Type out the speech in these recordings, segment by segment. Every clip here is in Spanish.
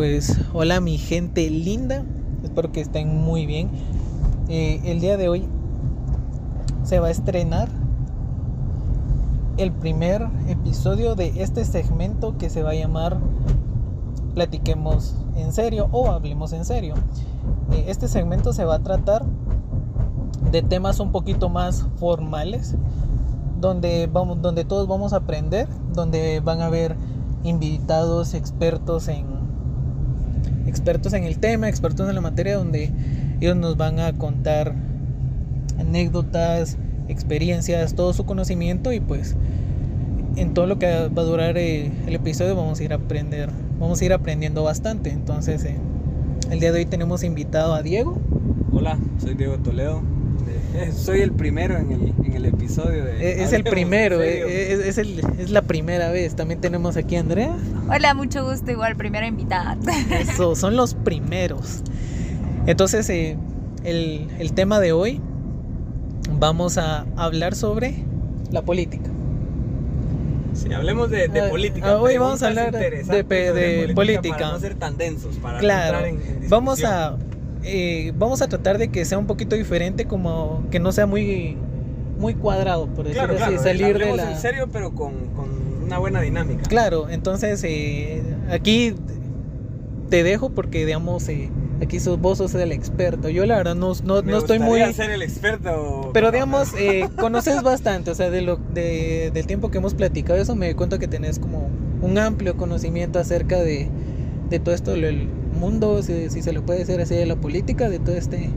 pues hola mi gente linda, espero que estén muy bien. Eh, el día de hoy se va a estrenar el primer episodio de este segmento que se va a llamar Platiquemos en serio o Hablemos en serio. Eh, este segmento se va a tratar de temas un poquito más formales, donde, vamos, donde todos vamos a aprender, donde van a haber invitados expertos en expertos en el tema, expertos en la materia, donde ellos nos van a contar anécdotas, experiencias, todo su conocimiento y pues en todo lo que va a durar eh, el episodio vamos a ir a aprender, vamos a ir aprendiendo bastante. Entonces, eh, el día de hoy tenemos invitado a Diego. Hola, soy Diego Toledo. Soy el primero en el, en el episodio de... Eh, es, el primero, es, el, es, la primera vez. También tenemos aquí a Andrea. Hola, mucho gusto, igual, primera invitada. Eso, son los primeros. Entonces, el, el tema de hoy vamos a hablar sobre la política. Sí, hablemos de, de política. Ah, hoy vamos a hablar de, de, política, Para no ser tan densos, para claro, vamos a eh, vamos a tratar de que sea un poquito diferente, como que no sea muy muy cuadrado, por decirlo así, salir de la... en serio, pero con, con, una buena dinámica. Claro, entonces eh, aquí te dejo porque digamos eh, Aquí sos, vos sos el experto. Yo la verdad no, no, no estoy muy... ser el experto. Pero digamos, eh, conoces bastante, o sea, de lo, de, del tiempo que hemos platicado, eso me cuenta que tenés como un amplio conocimiento acerca de, de todo esto, el mundo, si, se lo puede decir así, de la política, de todo este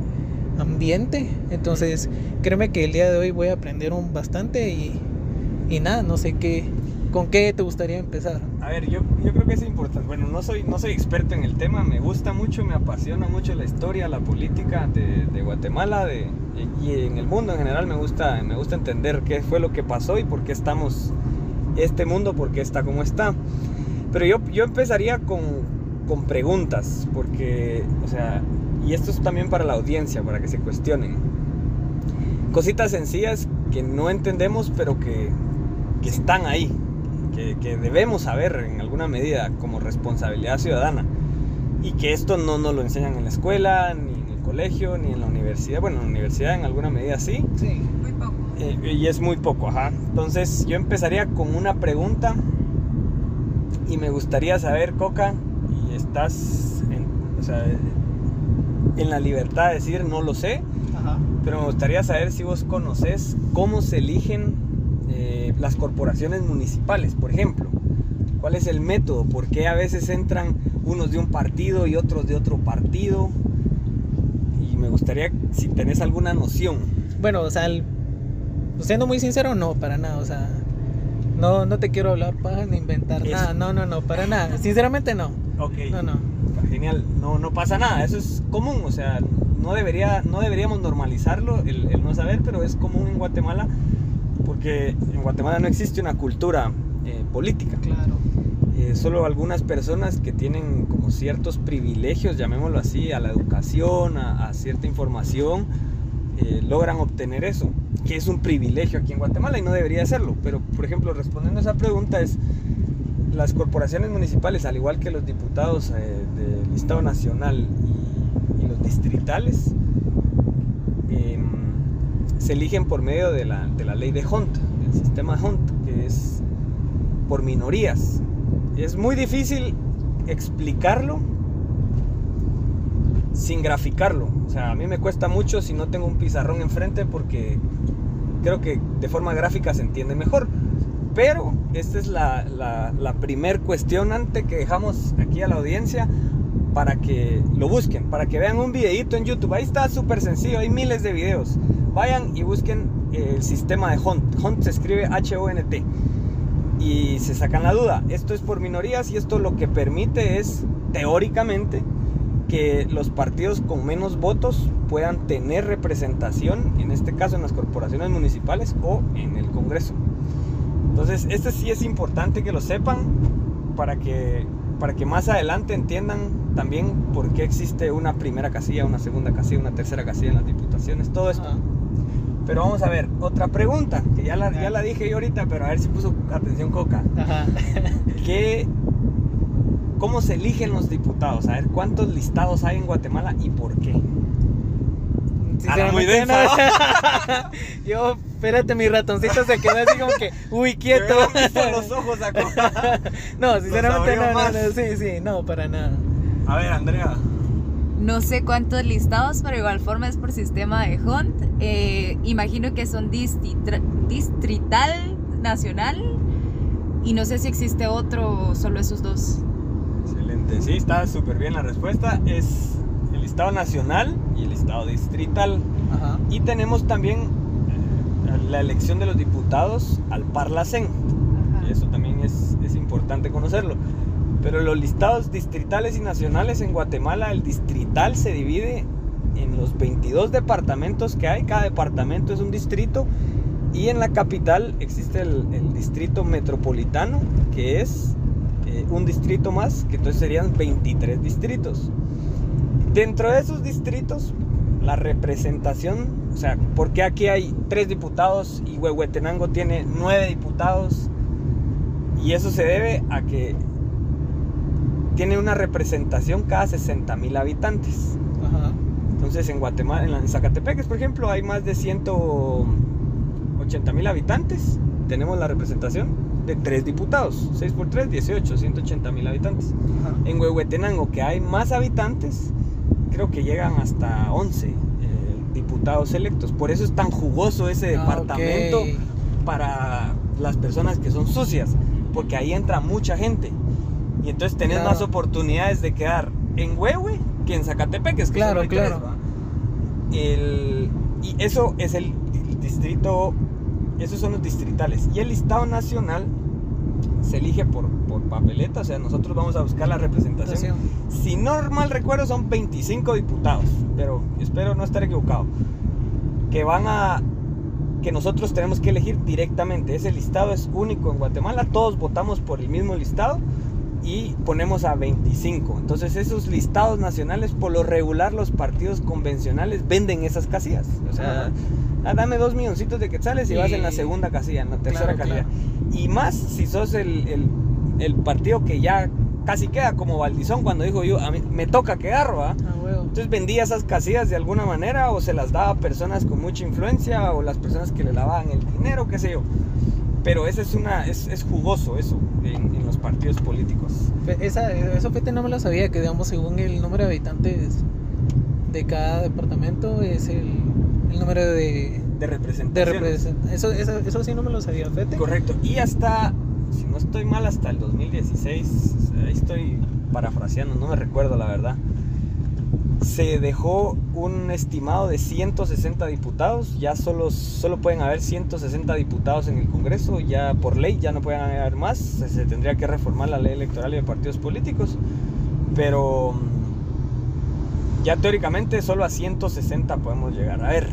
ambiente. Entonces, créeme que el día de hoy voy a aprender un bastante y, y nada, no sé qué, ¿Con qué te gustaría empezar? A ver, yo, yo creo que es importante. Bueno, no soy, no soy experto en el tema, me gusta mucho, me apasiona mucho la historia, la política de, de Guatemala de, y en el mundo en general me gusta, me gusta entender qué fue lo que pasó y por qué estamos, este mundo, por qué está como está. Pero yo, yo empezaría con, con preguntas, porque, o sea, y esto es también para la audiencia, para que se cuestionen. Cositas sencillas que no entendemos, pero que, que están ahí, que, debemos saber en alguna medida como responsabilidad ciudadana y que esto no nos lo enseñan en la escuela, ni en el colegio, ni en la universidad. Bueno, en la universidad en alguna medida sí. Sí, muy poco. Eh, y es muy poco, ajá. Entonces yo empezaría con una pregunta y me gustaría saber, Coca, estás en, o sea, en la libertad de decir no lo sé, ajá. pero me gustaría saber si vos conoces cómo se eligen eh, las corporaciones municipales, por ejemplo. ¿Cuál es el método? ¿Por qué a veces entran unos de un partido y otros de otro partido? Y me gustaría si tenés alguna noción. Bueno, o sea, siendo muy sincero, no, para nada. O sea, no, no te quiero hablar para ni inventar nada. No, no, no, para nada. Sinceramente no. Ok. No, no. Genial. No, no pasa nada. Eso es común. O sea, no, debería, no deberíamos normalizarlo, el, el no saber, pero es común en Guatemala porque en Guatemala no existe una cultura eh, política. Claro. Eh, solo algunas personas que tienen como ciertos privilegios, llamémoslo así, a la educación, a, cierta información, eh, logran obtener eso, que es un privilegio aquí en Guatemala y no debería serlo. Pero, por ejemplo, respondiendo a esa pregunta es, las corporaciones municipales, al igual que los diputados del Estado Nacional y, los distritales, em, se eligen por medio de la, de la ley de Hunt, el sistema Hunt, que es por minorías. Es muy difícil explicarlo sin graficarlo. O sea, a mí me cuesta mucho si no tengo un pizarrón enfrente porque creo que de forma gráfica se entiende mejor. Pero esta es la, la, la primer cuestionante que dejamos aquí a la audiencia para que lo busquen, para que vean un videito en YouTube. Ahí está súper sencillo, hay miles de videos vayan y busquen el sistema de Hunt. Hunt se escribe H-O-N-T. Y se sacan la duda. Esto es por minorías y esto lo que permite es, teóricamente, que los partidos con menos votos puedan tener representación, en este caso en las corporaciones municipales o en el Congreso. Entonces, este sí es importante que lo sepan para que, para que más adelante entiendan también por qué existe una primera casilla, una segunda casilla, una tercera casilla en las diputaciones, todo esto. Pero vamos a ver, otra pregunta, que ya la, ya la dije yo ahorita, pero a ver si puso atención Coca. cómo se eligen los diputados. A ver, ¿cuántos listados hay en Guatemala y por qué? Ah, muy Sinceramente, denso. no. Yo, espérate, mi ratoncito se quedó así como que, uy, quieto. Los ojos. No, sinceramente no, no, sí, sí, no, para nada. A ver, Andrea. No sé cuántos listados, pero igual forma es por sistema de Hunt. Eh, imagino que son distitra- distrital, nacional. Y no sé si existe otro o solo esos dos. Excelente, sí, está súper bien la respuesta. Es el listado nacional y el listado distrital. Ajá. Y tenemos también eh, la elección de los diputados al Parlacén. Y eso también es, es importante conocerlo. Pero los listados distritales y nacionales en Guatemala, el distrital se divide en los 22 departamentos que hay. Cada departamento es un distrito. Y en la capital existe el, el distrito metropolitano, que es eh, un distrito más, que entonces serían 23 distritos. Dentro de esos distritos, la representación, o sea, porque aquí hay tres diputados y Huehuetenango tiene nueve diputados? Y eso se debe a que tiene una representación cada 60 mil habitantes. Ajá. Entonces en Guatemala, en, la- en Zacatepeques, por ejemplo, hay más de 180 mil habitantes. Tenemos la representación de tres diputados. 6 por 3, 18, 180 mil habitantes. Ajá. En Huehuetenango, que hay más habitantes, creo que llegan hasta 11 eh, diputados electos. Por eso es tan jugoso ese Ah, departamento para las personas que son sucias, porque ahí entra mucha gente. Y entonces tenés Claro. más oportunidades de quedar en Huehue que en Zacatepeques. que Claro, tres, claro. El- y eso es el, el distrito, esos son los distritales. Y el listado nacional se elige por, por papeleta, o sea, nosotros vamos a buscar la representación. Si no mal recuerdo, son 25 diputados, pero espero no estar equivocado. Que van a. que nosotros tenemos que elegir directamente. Ese listado es único en Guatemala, todos votamos por el mismo listado y ponemos a 25. Entonces, esos listados nacionales, por lo regular, los partidos convencionales venden esas casillas. O sea, ah, dame dos milloncitos de quetzales y, Y- vas en la segunda casilla, en la tercera Claro, casilla. claro. Y más si sos el, el- el partido que ya casi queda como Valdizón cuando dijo yo, a mí me toca quedar, ¿va? Ah. Entonces vendía esas casillas de alguna manera o se las daba a personas con mucha influencia o las personas que le lavaban el dinero, qué sé yo. Pero ese es una es, es jugoso eso en, en los partidos políticos. Esa, eso fíjate, no me lo sabía, que digamos según el número de habitantes de cada departamento es el, el número de, De representación. Eso, eso, eso sí no me lo sabía, fíjate. Correcto. Y hasta, si no estoy mal, hasta el 2016, ahí estoy parafraseando, no me recuerdo la verdad. Se dejó un estimado de 160 diputados, ya solo, solo pueden haber 160 diputados en el Congreso, ya por ley ya no pueden haber más, se, tendría que reformar la ley electoral y de partidos políticos, pero ya teóricamente solo a 160 podemos llegar. A ver,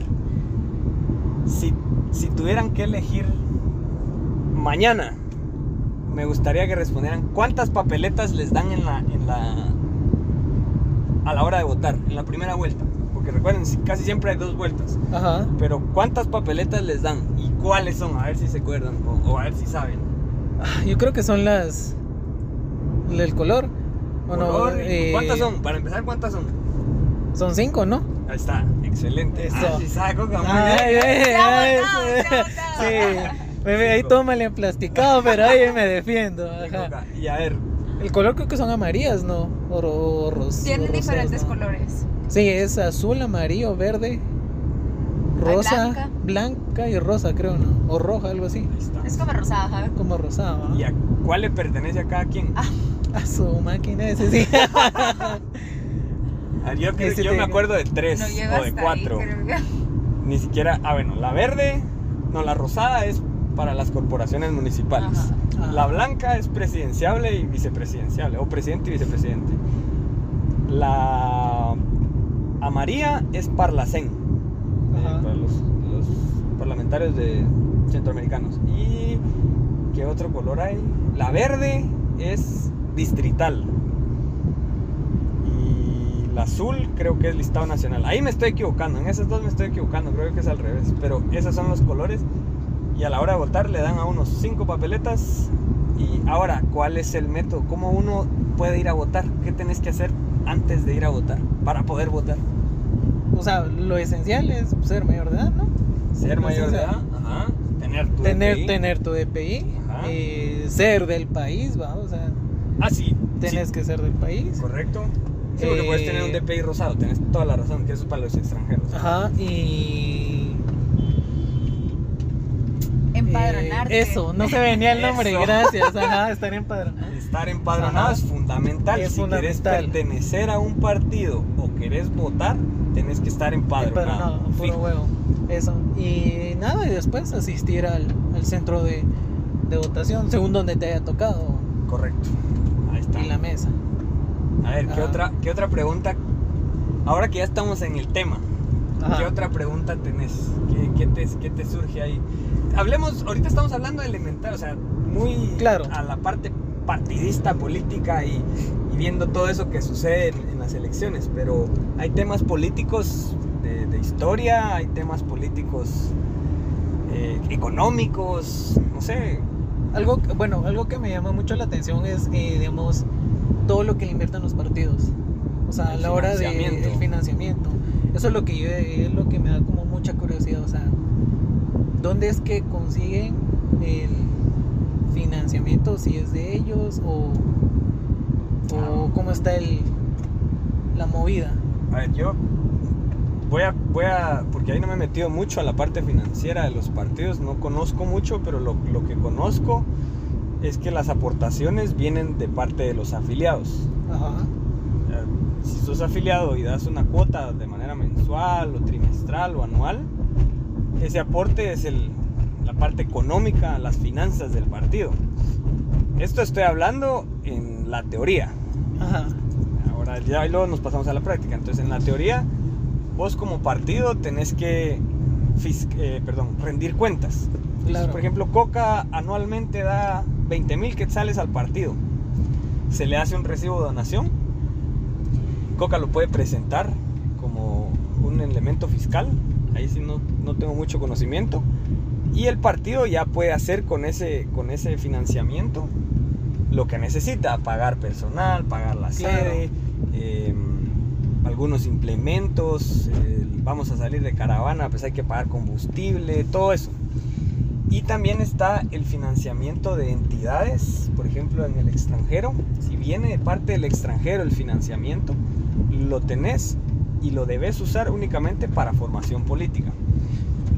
si, si tuvieran que elegir mañana, me gustaría que respondieran cuántas papeletas les dan en la, en la a la hora de votar, en la primera vuelta. Porque recuerden, si- casi siempre hay dos vueltas. Ajá. Pero cuántas papeletas les dan y cuáles son, a ver si se acuerdan o, o a ver si saben. Ah, Yo creo que son las. El color. ¿O no? Color Eh, ¿Cuántas son? Para empezar, ¿cuántas son? Son cinco, ¿no? Ahí está, excelente. Eso. Ah, sí sabe, Coca, muy Ay, bien. ay, ay, sí. ve ahí todo mal emplasticado, pero ahí me defiendo. Ajá. Y a ver, El color creo que son amarillas, ¿no? O, o ros- Tienen diferentes ¿no? colores. Sí, es azul, amarillo, verde, rosa, blanca. blanca. y rosa, creo, ¿no? O roja, algo así. Es como rosada, ajá. Como rosada. ¿va? ¿Y a cuál le pertenece a cada quien? Ah. A su máquina ese sí. A ver, Yo, creo- Ese yo me acuerdo de tres No o de cuatro. ahí. Ni siquiera, ah bueno, la verde, no, la rosada es para las corporaciones municipales. Ajá. Ajá. La blanca es presidenciable y vicepresidenciable, o presidente y vicepresidente. La amarilla es parlacén, eh, para los, los parlamentarios de centroamericanos. ¿Y qué otro color hay? La verde es distrital. Y la azul creo que es listado nacional. Ahí me estoy equivocando, en esas dos me estoy equivocando, creo que es al revés. Pero esos son los colores. Y a la hora de votar le dan a unos cinco papeletas. Y ahora, ¿cuál es el método? ¿Cómo uno puede ir a votar? ¿Qué tenés que hacer antes de ir a votar para poder votar? O sea, lo esencial es ser mayor de edad, ¿no? Ser Lo mayor de edad, ajá, tener tu Tener, DPI. tener tu DPI, eh, ser del país, ¿va? O sea, Ah, sí. tienes sí, que ser del país. Correcto. Sí, porque puedes tener un Eh, DPI rosado, tenés toda la razón, que eso es para los extranjeros. Ajá, y... Empadronarte. eh, eso, no se venía el nombre, Eso. gracias. Ajá, estar empadronado. Estar empadronado Ajá. es fundamental. Es si querés pertenecer a un partido o querés votar, tenés que estar empadronado. Empadronado, puro huevo. Eso. Y nada, y después asistir al, al centro de, de votación, según donde te haya tocado, Correcto. Ahí está. y la mesa. A ver, ¿qué otra, ¿qué otra pregunta? Ahora que ya estamos en el tema, Ajá. ¿qué otra pregunta tenés? ¿Qué, qué te, qué te surge ahí? Hablemos, ahorita estamos hablando de elemental, o sea, muy Claro. a la parte partidista, política y, y viendo todo eso que sucede en, en las elecciones, pero hay temas políticos de, de historia, hay temas políticos eh, económicos, no sé, Algo, bueno, algo que me llama mucho la atención es, eh, digamos, todo lo que le invierten los partidos. O sea, a la hora del financiamiento. financiamiento. Eso es lo que yo, es lo que me da como mucha curiosidad. O sea, ¿dónde es que consiguen el financiamiento? Si es de ellos o, o cómo está el, la movida. A ver, yo voy a, voy a, porque ahí no me he metido mucho a la parte financiera de los partidos, no conozco mucho, pero lo, lo que conozco es que las aportaciones vienen de parte de los afiliados. Ajá. Si sos afiliado y das una cuota de manera mensual o trimestral o anual, ese aporte es el, la parte económica, las finanzas del partido. Esto estoy hablando en la teoría. Ajá. Ahora ya y luego nos pasamos a la práctica. Entonces, en la teoría, vos como partido tenés que eh, perdón, rendir cuentas. Entonces, Claro. por ejemplo, Coca anualmente da 20 mil quetzales al partido. Se le hace un recibo de donación. Coca lo puede presentar como un elemento fiscal. Ahí sí no, no tengo mucho conocimiento. Y el partido ya puede hacer con ese, con ese financiamiento lo que necesita, pagar personal, pagar la Claro. sede, eh, algunos implementos, eh, vamos a salir de caravana, pues hay que pagar combustible, todo eso. Y también está el financiamiento de entidades, por ejemplo en el extranjero. Si viene de parte del extranjero el financiamiento, lo tenés y lo debes usar únicamente para formación política.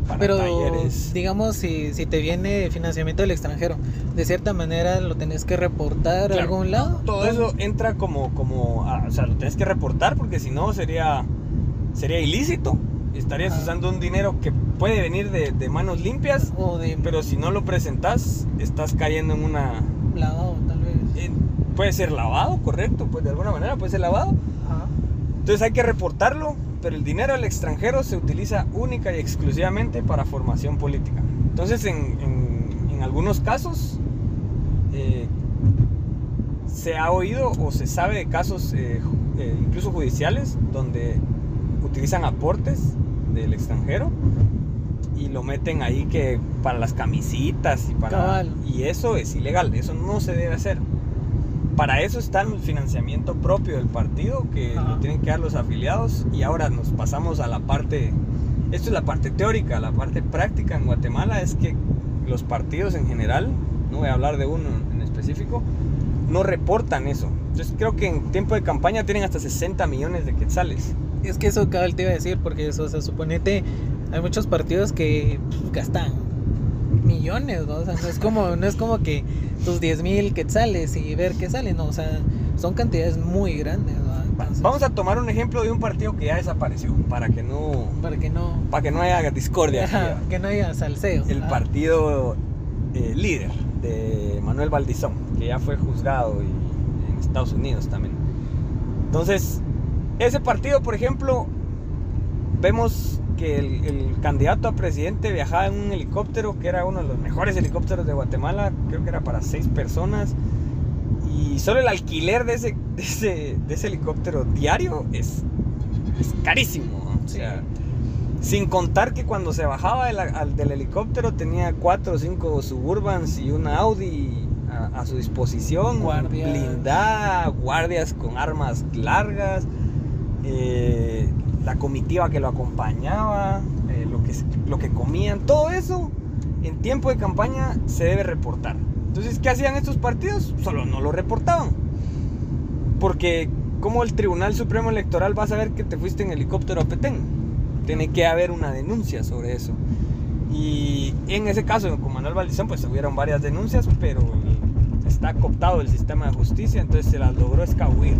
Para Pero talleres. digamos, si, si te viene financiamiento del extranjero, de cierta manera lo tenés que reportar a algún lado. Todo eso entra como, como ah, o sea, lo tienes que reportar porque si no sería, sería ilícito. Estarías Ajá. usando un dinero que puede venir de, de manos limpias, O de pero si no lo presentas, estás cayendo en una... lavado, tal vez. puede ser lavado, correcto, pues de alguna manera puede ser lavado. Ajá. Entonces hay que reportarlo, pero el dinero del extranjero se utiliza única y exclusivamente para formación política. Entonces en, en- en algunos casos eh, se ha oído o se sabe de casos eh, eh, incluso judiciales donde utilizan aportes del extranjero y lo meten ahí que para las camisitas y para Cabal. y eso es ilegal, eso no se debe hacer. Para eso está el financiamiento propio del partido que Ajá. lo tienen que dar los afiliados y ahora nos pasamos a la parte esto es la parte teórica, la parte práctica en Guatemala es que los partidos en general, no voy a hablar de uno en específico, no reportan eso. Entonces creo que en tiempo de campaña tienen hasta 60 millones de quetzales. Es que eso cabal te iba a decir, porque eso, o sea, suponete, hay muchos partidos que pues, gastan millones, ¿no? O sea, no es como, no es como que tus 10 mil quetzales y ver qué sale, no, o sea, son cantidades muy grandes, ¿no? Entonces, Vamos a tomar un ejemplo de un partido que ya desapareció, para que no, Para que no, para que no haya discordia. que no haya salseo. el partido eh, líder de Manuel Valdizón, que ya fue juzgado y, en Estados Unidos también. Entonces, ese partido, por ejemplo, vemos que el, el candidato a presidente viajaba en un helicóptero que era uno de los mejores helicópteros de Guatemala, creo que era para seis personas. Y solo el alquiler de ese, de ese, de ese helicóptero diario es, es carísimo. sin contar que cuando se bajaba al- del helicóptero tenía cuatro o cinco Suburbans y una Audi a, a su disposición, Guardias. blindada, guardias con armas largas, eh, la comitiva que lo acompañaba, eh, lo, que, lo que comían, todo eso en tiempo de campaña se debe reportar. Entonces, ¿qué hacían estos partidos? Solo no lo reportaban. Porque, ¿cómo el Tribunal Supremo Electoral va a saber que te fuiste en helicóptero a Petén? Tiene que haber una denuncia sobre eso. Y en ese caso, con Manuel Valdizón, pues hubieron varias denuncias, pero está cooptado el sistema de justicia, entonces se las logró escabuir.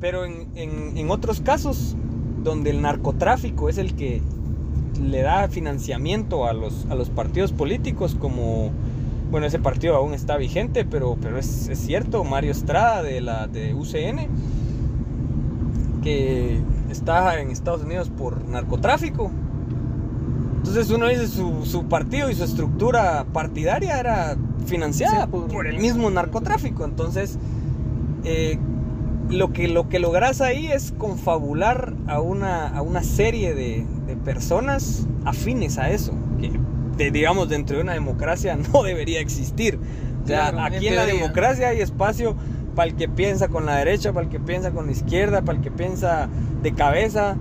Pero en, en- en otros casos, donde el narcotráfico es el que le da financiamiento a los, a los partidos políticos, como, bueno, ese partido aún está vigente, pero, pero es, es cierto, Mario Estrada de, la, de UCN, que está en Estados Unidos por narcotráfico. Entonces uno dice, su, su partido y su estructura partidaria era financiada Sí, por- por, el mismo narcotráfico. Entonces, eh, lo, que, lo que logras ahí es confabular a una, a una serie de, de personas afines a eso, que de- digamos dentro de una democracia no debería existir. O sea, Claro, aquí en la democracia hay espacio para el que piensa con la derecha, para el que piensa con la izquierda, para el que piensa de cabeza,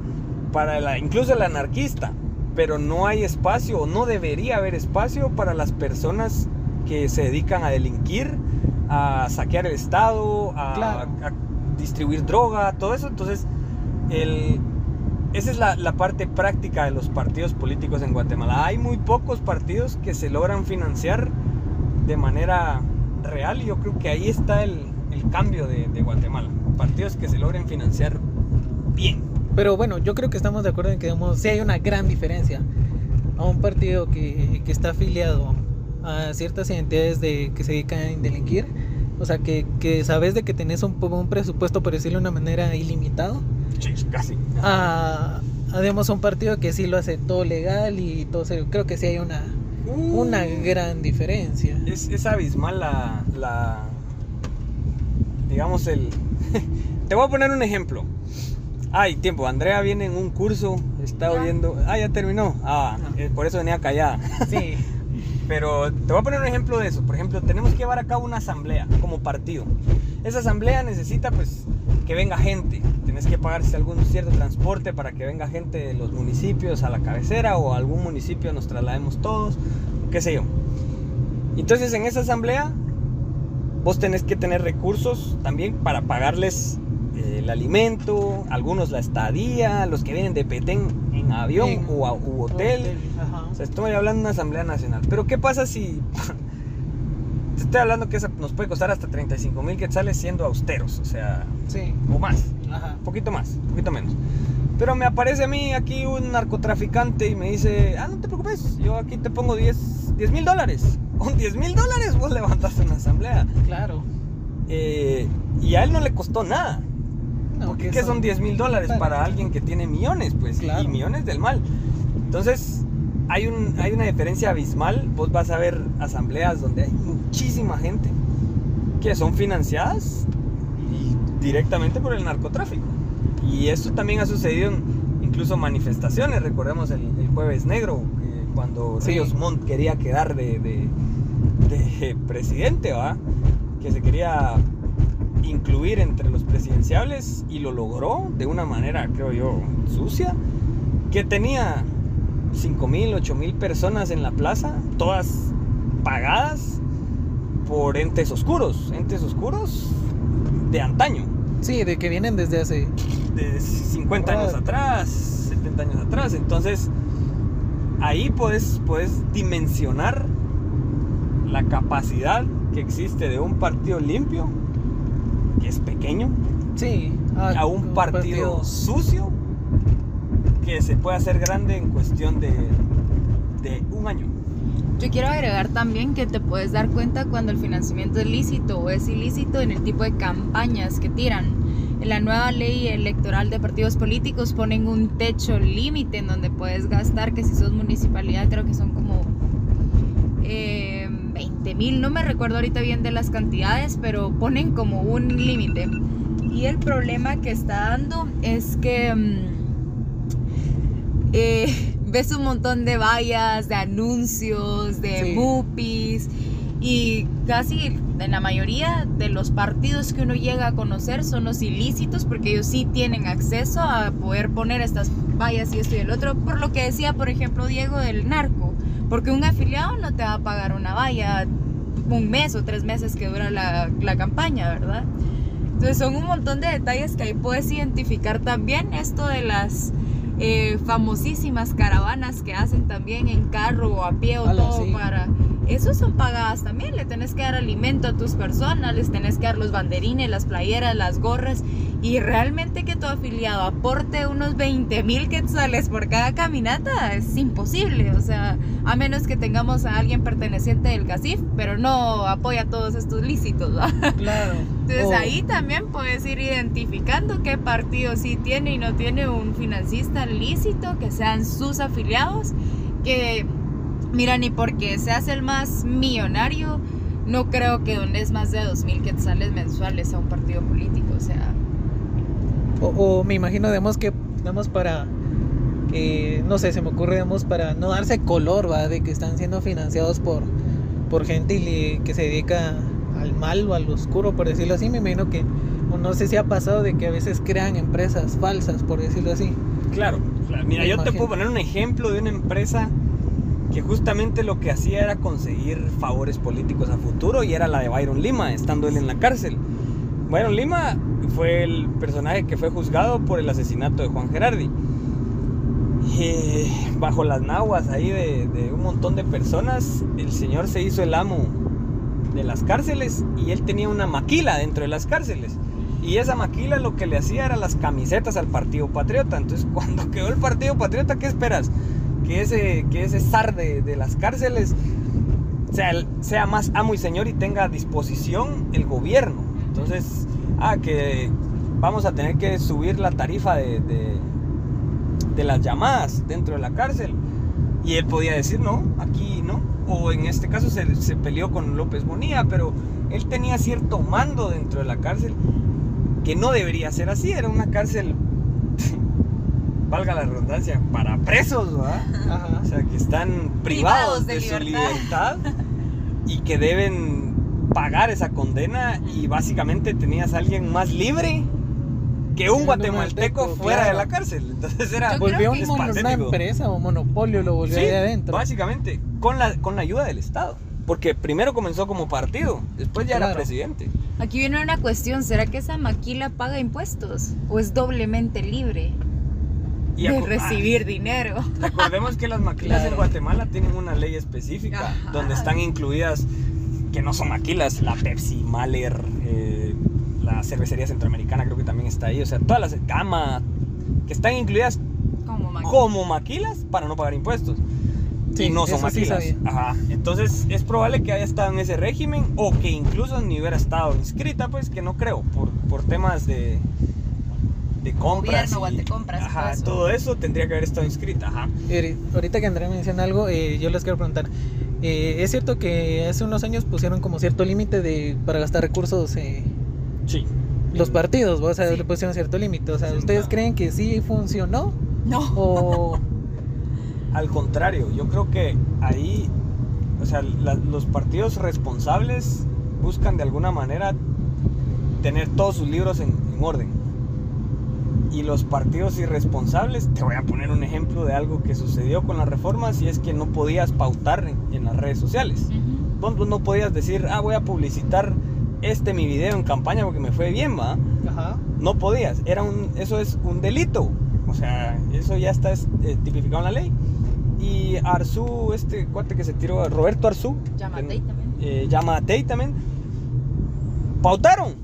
para la, incluso el anarquista. Pero no hay espacio, o no debería haber espacio para las personas que se dedican a delinquir, a saquear el Estado, a, Claro. a distribuir droga, todo eso. Entonces, esa es la, parte práctica de los partidos políticos en Guatemala. Hay muy pocos partidos que se logran financiar de manera real y yo creo que ahí está el, cambio de, Guatemala. Partidos que se logren financiar bien. Pero bueno, yo creo que estamos de acuerdo en que digamos, sí hay una gran diferencia a un partido que, que está afiliado a ciertas identidades de, que se dedican a delinquir. O sea, que, que sabes de que tenés un, un presupuesto, por decirlo de una manera, ilimitado. Sí, casi. A, a, digamos, un partido que sí lo hace todo legal y todo serio. Creo que sí hay una, una gran diferencia. Es, es abismal la, la- Digamos, el. Te voy a poner un ejemplo. Ay, tiempo. Andrea viene en un curso. Está oyendo. Ah, ya terminó. Ah, eh, por eso venía callada. Sí, Pero te voy a poner un ejemplo de eso. Por ejemplo, tenemos que llevar a cabo una asamblea como partido. Esa asamblea necesita pues que venga gente. Tienes que pagarse algún cierto transporte para que venga gente de los municipios a la cabecera o a algún municipio nos traslademos todos, qué sé yo. Entonces en esa asamblea vos tenés que tener recursos también para pagarles eh, el alimento, algunos la estadía, los que vienen de Petén en avión En u hotel. Ajá. O sea, estoy hablando de una asamblea nacional. Pero ¿qué pasa si... Te estoy hablando que nos puede costar hasta 35 mil quetzales siendo austeros, o sea, Sí, o más, ajá. un poquito más, un poquito menos. Pero me aparece a mí aquí un narcotraficante y me dice, ah, no te preocupes, yo aquí te pongo 10 mil dólares. Con 10 mil dólares vos levantaste una asamblea. Claro. Eh, y a él no le costó nada. No, Porque que ¿qué son 10 mil dólares para alguien que tiene millones? Pues Claro. y millones del mal. Entonces, hay, un, hay una diferencia abismal. Vos vas a ver asambleas donde hay muchísima gente que son financiadas y- directamente por el narcotráfico. Y esto también ha sucedido en incluso manifestaciones. Recordemos el, el Jueves Negro, eh, cuando Sí. Ríos Montt quería quedar de, de- de presidente, ¿va? Que se quería incluir entre los presidenciables y lo logró de una manera, creo yo, sucia, que tenía 5 mil, 8 mil personas en la plaza, todas pagadas por entes oscuros, entes oscuros de antaño, Sí, de que vienen desde hace. de 50 años atrás, 70 años atrás, entonces ahí puedes, puedes dimensionar la capacidad que existe de un partido limpio, que es pequeño, Sí, a un partido sucio que se puede hacer grande en cuestión de, de un año. Yo quiero agregar también que te puedes dar cuenta cuando el financiamiento es lícito o es ilícito en el tipo de campañas que tiran. En la nueva ley electoral de partidos políticos ponen un techo límite en donde puedes gastar, que si sos municipalidad creo que son como eh, 20 mil, no me recuerdo ahorita bien de las cantidades, pero ponen como un límite. Y el problema que está dando es que... mm, eh, ves un montón de vallas, de anuncios, de Sí. mupis Y casi en la mayoría de los partidos que uno llega a conocer son los ilícitos porque ellos sí tienen acceso a poder poner estas vallas y esto y el otro. Por lo que decía, por ejemplo, Diego del narco. Porque un afiliado no te va a pagar una valla un mes o tres meses que dura la, la campaña, ¿verdad? Entonces son un montón de detalles que ahí puedes identificar también esto de las eh, famosísimas caravanas que hacen también en carro o a pie o todo sí. para... Esos son pagadas también, le tenés que dar alimento a tus personas, les tenés que dar los banderines, las playeras, las gorras y realmente que tu afiliado aporte unos 20 mil quetzales por cada caminata es imposible, o sea, a menos que tengamos a alguien perteneciente del CACIF, pero no apoya todos estos lícitos, ¿va? Claro. Entonces ahí también puedes ir identificando qué partido sí tiene y no tiene un financista lícito, que sean sus afiliados, que mira, ni porque seas el más millonario, no creo que dones más de dos mil quetzales mensuales a un partido político, o sea, O, o me imagino, digamos, que, digamos, para, eh, no sé, se me ocurre, digamos, para no darse color, ¿va? De que están siendo financiados por, por gente y que se dedica al mal o al oscuro, por decirlo así. Me imagino que, no sé si ha pasado de que a veces crean empresas falsas, por decirlo así. Claro, claro. Mira, Me yo te puedo poner un ejemplo de una empresa que justamente lo que hacía era conseguir favores políticos a futuro y era la de Byron Lima, estando él en la cárcel. Byron Lima fue el personaje que fue juzgado por el asesinato de Juan Gerardi. Eh, bajo las naguas ahí de, un montón de personas, el señor se hizo el amo de las cárceles y él tenía una maquila dentro de las cárceles. Y esa maquila lo que le hacía era las camisetas al Partido Patriota. Entonces, cuando quedó el Partido Patriota, ¿qué esperas? Que ese, que ese zar de, las cárceles sea, sea más amo y señor y tenga a disposición el gobierno. Entonces, ah, que vamos a tener que subir la tarifa de, de, de las llamadas dentro de la cárcel. Y él podía decir, no, aquí no. O en este caso se, se peleó con López Bonilla, pero él tenía cierto mando dentro de la cárcel que no debería ser así. Era una cárcel, valga la redundancia, para presos, ¿verdad? Ajá. O sea, que están Privados privados, de de, su libertad y que deben pagar esa condena y básicamente tenías a alguien más libre que un guatemalteco guatemalteco, fuera de claro. la cárcel. Entonces era Volvió un una empresa o monopolio, lo volvió Sí, ahí adentro. básicamente, con la, con la ayuda del Estado. Porque primero comenzó como partido, después ya era Claro. presidente. aquí viene una cuestión, ¿será que esa maquila paga impuestos o es doblemente libre Y de recibir dinero? ah, recordemos que las maquilas Claro. en Guatemala tienen una ley específica Ajá. donde están incluidas, que no son maquilas, la Pepsi, Mahler, eh, la cervecería centroamericana creo que también está ahí, o sea, todas las Gama, que están incluidas Como maquila. como maquilas para no pagar impuestos. Sí, y no son sí maquilas. Ajá. Entonces es probable que haya estado en ese régimen o que incluso ni hubiera estado inscrita, pues que no creo, por, por temas de, de compras. Gobierno, y ajá, todo eso. todo eso tendría que haber estado inscrita. Ajá. Ahorita que Andrea menciona algo, eh, yo les quiero preguntar. Eh, ¿Es cierto que hace unos años pusieron como cierto límite de para gastar recursos eh, Sí. los partidos? O sea, Sí. le pusieron cierto límite. O sea, Sí. ¿ustedes creen que sí funcionó? No. O Al contrario, yo creo que ahí, o sea, la- los partidos responsables buscan de alguna manera tener todos sus libros en, en orden. Y los partidos irresponsables, te voy a poner un ejemplo de algo que sucedió con las reformas y es que no podías pautar en, en las redes sociales. Vos no podías decir, ah, voy a publicitar este mi video en campaña porque me fue bien, va. Ajá. No podías, era un, eso es un delito. O sea, eso ya está eh, tipificado en la ley. Y Arzú, este cuate que se tiró, Roberto Arzú, Yamatei también. eh, Yamatei también, pautaron.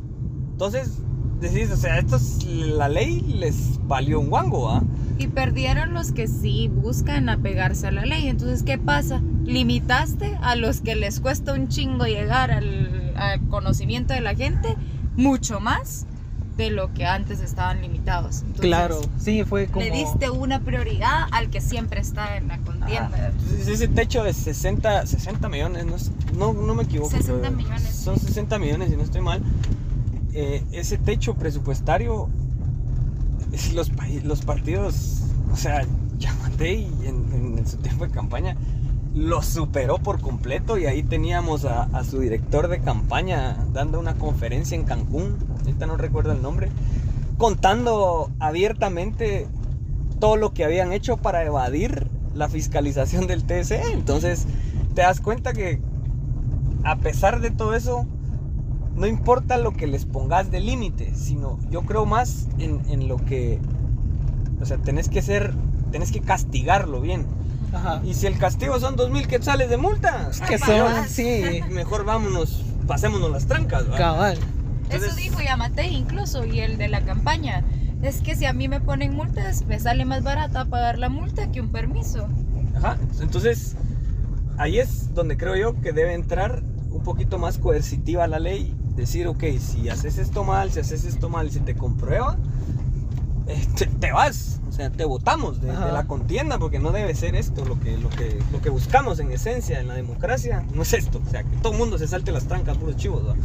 Entonces, decís, o sea, esto es, la ley les valió un guango, ¿ah? Y perdieron los que sí buscan apegarse a la ley. Entonces, ¿qué pasa? Limitaste a los que les cuesta un chingo llegar al, al conocimiento de la gente mucho más de lo que antes estaban limitados. Entonces, Claro, sí, fue como. Le diste una prioridad al que siempre está en la contienda. Entonces, ese techo de 60, 60 millones, no, no, no me equivoco. 60 pero millones. Son 60 millones, si no estoy mal. Eh, ese techo presupuestario, es los, los partidos, o sea, Yamatei en- en su tiempo de campaña, lo superó por completo y ahí teníamos a, a su director de campaña dando una conferencia en Cancún, ahorita no recuerdo el nombre, contando abiertamente todo lo que habían hecho para evadir la fiscalización del TSE. Entonces te das cuenta que a pesar de todo eso, no importa lo que les pongas de límite, sino yo creo más en, en lo que, o sea, tenés que ser, tenés que castigarlo bien. Ajá. Y si el castigo son 2.000 quetzales de multa, Que son, sí, mejor vámonos, pasémonos las trancas. ¿va? cabal. Eso dijo Yamate incluso y el de la campaña. Es que si a mí me ponen multas, me sale más barata pagar la multa que un permiso. Ajá. Entonces, ahí es donde creo yo que debe entrar un poquito más coercitiva la ley. Decir, ok, si haces esto mal, si haces esto mal, si te comprueba, eh, te, te vas. O sea, te votamos de, la contienda porque no debe ser esto. Lo que, lo, que, lo que buscamos en esencia en la democracia no es esto. O sea, que todo el mundo se salte las trancas, puros chivos. ¿va?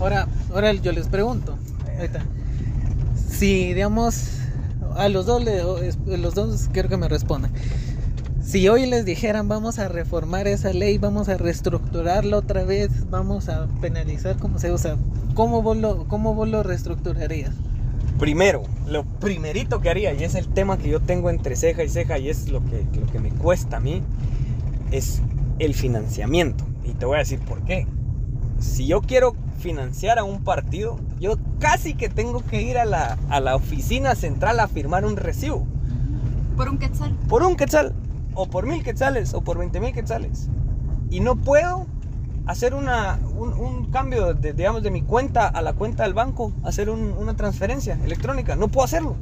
Ahora, ahora yo les pregunto, ahorita, si digamos a los dos, le- los dos quiero que me respondan. Si hoy les dijeran vamos a reformar esa ley, vamos a reestructurarla otra vez, vamos a penalizar cómo se usa, ¿cómo vos lo, cómo vos lo reestructurarías? Primero, lo primerito que haría, y es el tema que yo tengo entre ceja y ceja, y es lo que, lo que me cuesta a mí, es el financiamiento. Y te voy a decir por qué. Si yo quiero financiar a un partido, yo casi que tengo que ir a la, a la oficina central a firmar un recibo. Por un quetzal. Por un quetzal, o por mil quetzales, o por 20 mil quetzales. Y no puedo hacer una, un, un cambio, de, digamos, de mi cuenta a la cuenta del banco, hacer un- una transferencia electrónica. No puedo hacerlo,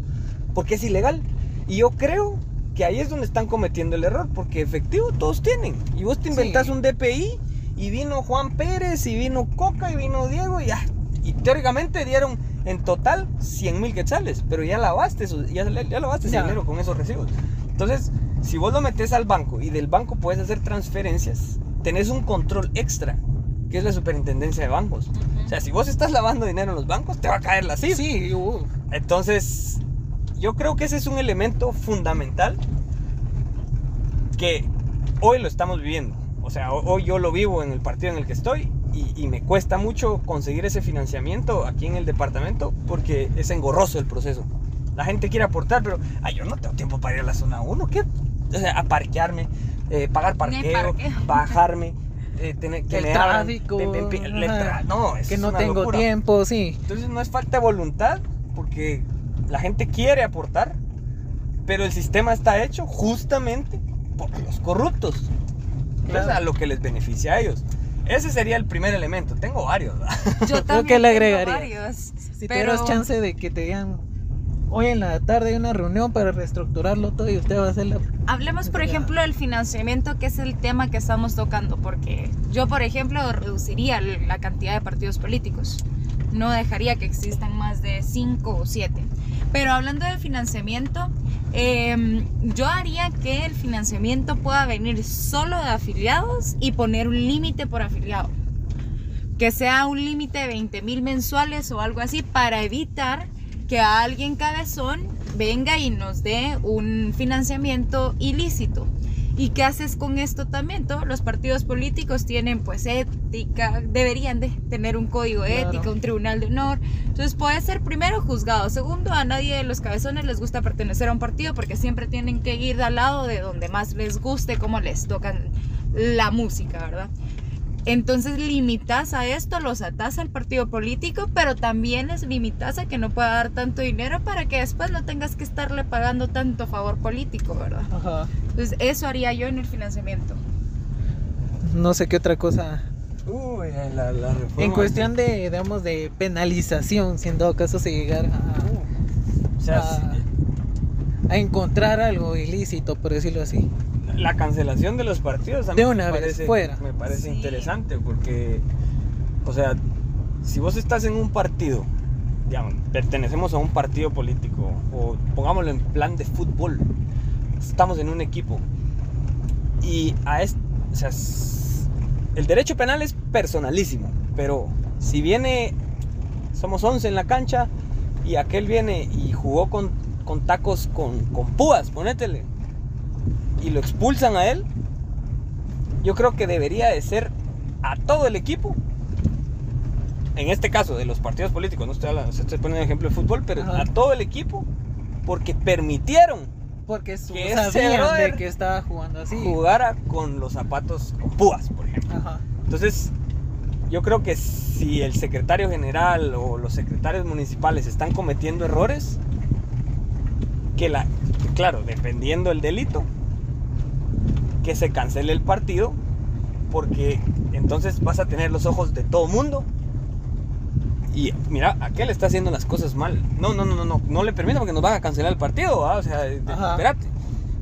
porque es ilegal. Y yo creo que ahí es donde están cometiendo el error, porque efectivo todos tienen. Y vos te inventás Sí. un DPI, y vino Juan Pérez, y vino Coca, y vino Diego, y ya. Y teóricamente dieron en total 100 mil quetzales, pero ya lavaste, eso- ya, ya lavaste ese dinero con esos recibos. Entonces, si vos lo metes al banco y del banco puedes hacer transferencias, tenés un control extra, que es la superintendencia de bancos. O sea, si vos estás lavando dinero en los bancos, te va a caer la CIF. Sí, uh, Entonces, yo creo que ese es un elemento fundamental que hoy lo estamos viviendo. O sea, ho- hoy yo lo vivo en el partido en el que estoy y, y me cuesta mucho conseguir ese financiamiento aquí en el departamento porque es engorroso el proceso. La gente quiere aportar, pero ay, yo no tengo tiempo para ir a la zona 1. ¿Qué? O sea, a parquearme, eh, pagar parqueo, parqueo. bajarme, eh, tener que el me abran, tráfico, ajá, tra- no, es que no una tengo locura. tiempo, sí. Entonces no es falta de voluntad, porque la gente quiere aportar, pero el sistema está hecho justamente por los corruptos. Entonces, Claro. a lo que les beneficia a ellos. Ese sería el primer elemento. Tengo varios. ¿verdad? Yo Creo también que le tengo agregaría. varios, Si pero- tuvieras chance de que te digan, hoy en la tarde hay una reunión para reestructurarlo todo y usted va a hacer la... Hablemos, por ejemplo, del financiamiento, que es el tema que estamos tocando, porque yo, por ejemplo, reduciría la cantidad de partidos políticos. No dejaría que existan más de 5 o 7. Pero hablando de financiamiento, eh, yo haría que el financiamiento pueda venir solo de afiliados y poner un límite por afiliado. Que sea un límite de 20 mil mensuales o algo así para evitar que alguien cabezón venga y nos dé un financiamiento ilícito. ¿Y qué haces con esto también? Todos los partidos políticos tienen pues ética, deberían de tener un código de Claro. ética, un tribunal de honor. Entonces puede ser primero juzgado. Segundo, a nadie de los cabezones les gusta pertenecer a un partido porque siempre tienen que ir al lado de donde más les guste, como les tocan la música, ¿verdad? Entonces limitas a esto, los atas al partido político, pero también les limitas a que no pueda dar tanto dinero para que después no tengas que estarle pagando tanto favor político, ¿verdad? Ajá. Entonces eso haría yo en el financiamiento. No sé qué otra cosa. Uy, la, la reforma. En cuestión de, digamos, de penalización, si en dado caso se llegara a, O sea, a- a encontrar algo ilícito, por decirlo así. La cancelación de los partidos a mí De una me vez, parece, fuera. me parece Sí. interesante porque, o sea, si vos estás en un partido, digamos, pertenecemos a un partido político o pongámoslo en plan de fútbol, estamos en un equipo y a es, o sea, el derecho penal es personalísimo, pero si viene, somos 11 en la cancha y aquel viene y jugó con, con tacos con, con púas, ponétele, y lo expulsan a él, yo creo que debería de ser a todo el equipo. En este caso, de los partidos políticos, no estoy, hablando, estoy poniendo ejemplo de fútbol, pero Ajá. a todo el equipo, porque permitieron Porque su- Que sabían de que estaba jugando así. jugara con los zapatos con púas, por ejemplo. Ajá. Entonces, yo creo que si el secretario general o los secretarios municipales están cometiendo errores, que la, claro, dependiendo el delito, que se cancele el partido, porque entonces vas a tener los ojos de todo mundo. Y mira, aquel está haciendo las cosas mal. No, no, no, no, no, no le permito porque nos van a cancelar el partido, ¿va? o sea, de- espérate.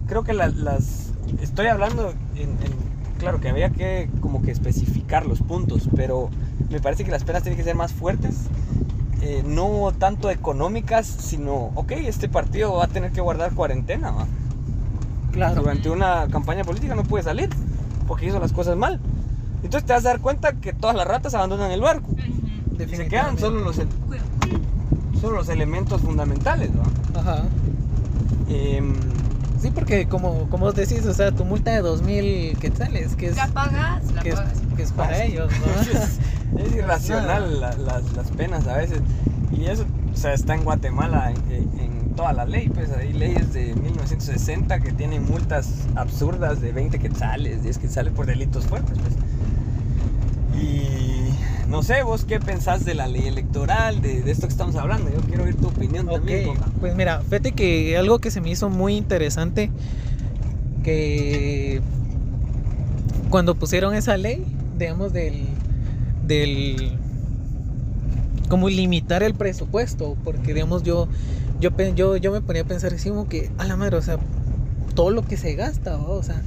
Creo que la- las estoy hablando en, en- claro que había que como que especificar los puntos, pero me parece que las penas tienen que ser más fuertes, eh, no tanto económicas, sino, ok, este partido va a tener que guardar cuarentena, ¿va? Claro. durante una campaña política no puede salir porque hizo las cosas mal. Entonces te vas a dar cuenta que todas las ratas abandonan el barco y se quedan solo los, solo los elementos fundamentales, ¿no? Ajá. Em, Sí, porque como, como vos decís, o sea, tu multa de 2000 quetzales, que es, La pagas, la que es, pagas. que es para Ah, ellos, es, ¿no? es irracional la- las, las penas a veces. Y eso o sea, está en Guatemala en, en toda la ley. Pues hay leyes de 1960 que tienen multas absurdas de 20 quetzales, 10 quetzales por delitos fuertes. Pues. Y no sé, vos qué pensás de la ley electoral, de, de esto que estamos hablando. Yo quiero oír tu opinión también, Coca. pues mira, fíjate que algo que se me hizo muy interesante, que cuando pusieron esa ley, digamos, del, del, como limitar el presupuesto, porque digamos yo, yo, yo, yo me ponía a pensar así como que, a la madre, o sea, todo lo que se gasta, o sea,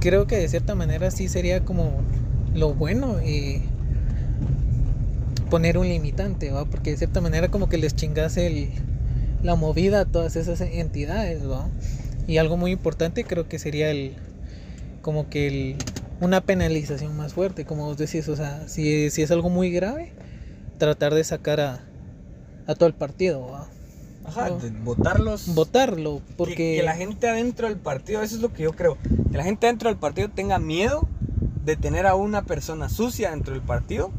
creo que de cierta manera sí sería como lo bueno eh, poner un limitante, ¿va? porque de cierta manera como que les chingas el, la movida a todas esas entidades, ¿va? Y algo muy importante creo que sería el como que el, una penalización más fuerte, como vos decís, o sea, si, si es algo muy grave, tratar de sacar a, a todo el partido, ¿va? Ajá, votarlos. votarlo, Que- porque que, la gente adentro del partido, eso es lo que yo creo, que la gente adentro del partido tenga miedo de tener a una persona sucia dentro del partido,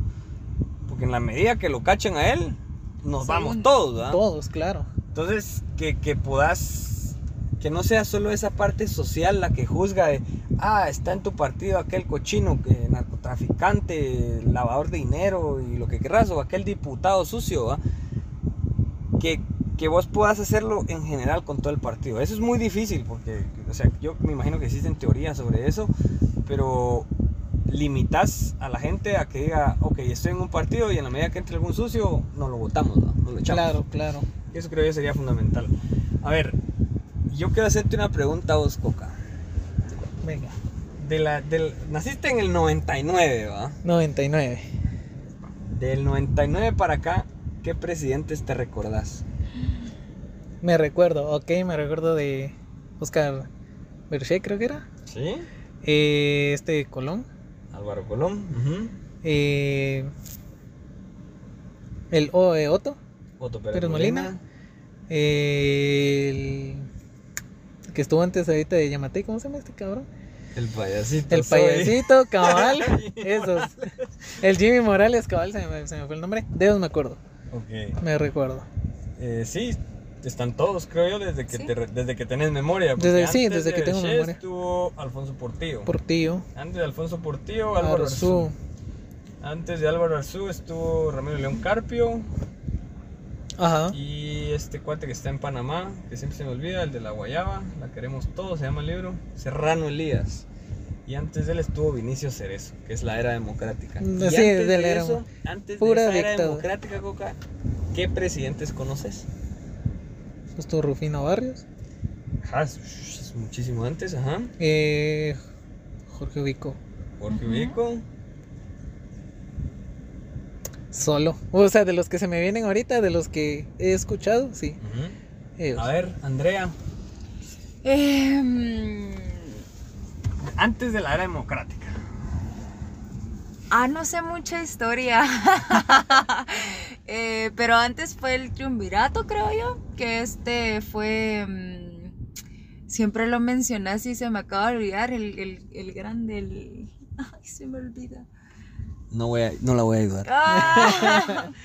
porque en la medida que lo cachen a él, nos vamos todos, ¿verdad? todos, claro. Entonces, que, que puedas, que no sea solo esa parte social la que juzga de, ah, está en tu partido aquel cochino, que narcotraficante, lavador de dinero y lo que querrás, o aquel diputado sucio, ¿va? Que, que vos puedas hacerlo en general con todo el partido. Eso es muy difícil, porque, o sea, yo me imagino que existen teorías sobre eso, pero limitas a la gente a que diga, ok, estoy en un partido y en la medida que entre algún sucio, no lo votamos, ¿va? no lo echamos. Claro, claro. Eso creo yo sería fundamental. A ver, yo quiero hacerte una pregunta a vos, Coca. Venga. De la, del, naciste en el 99, ¿va? 99. Del 99 para acá, ¿qué presidentes te recordás? Me recuerdo, ok, me recuerdo de Oscar Berché, creo que era. ¿Sí? Eh, este Colón. Álvaro Colón. Eh, el o, eh, Otto. Otto Pérez, Pérez Molina. Eh, el que estuvo antes ahorita de Yamate, ¿cómo se llama este cabrón? El payasito. El soy. payasito, cabal. esos. El Jimmy Morales, cabal, se me, se me fue el nombre. De ellos me acuerdo, Ok. me recuerdo. Eh, sí, están todos, creo yo, desde que, Sí. te desde que tenés memoria. Desde- sí, antes desde de que tengo memoria. estuvo Alfonso Portillo. Portillo, Antes de Alfonso Portillo, Álvaro Arzú. Arzú. Antes de Álvaro Arzú estuvo Ramiro León Carpio Ajá. y este cuate que está en Panamá, que siempre se me olvida, el de la Guayaba, la queremos todos, se llama el libro, Serrano Elías. Y antes de él estuvo Vinicio Cerezo, que es la era democrática. Mm, Y sí, antes de la era- eso, antes pura de esa era democrática, Coca, ¿qué presidentes conoces? Estuvo Rufino Barrios. Ajá, es- muchísimo antes, ajá. Eh, Jorge Vico. Jorge. Ubico. Solo. O sea, de los que se me vienen ahorita, de los que he escuchado, sí. A ver, Andrea, Em, antes de la era democrática. Ah, no sé mucha historia. Eh, pero antes fue el triunvirato, creo yo. Que este fue. mm, siempre lo mencionas y se me acaba de olvidar. El, el, el grande, el. Ay, se me olvida. No, voy a, no la voy a ayudar. Ah.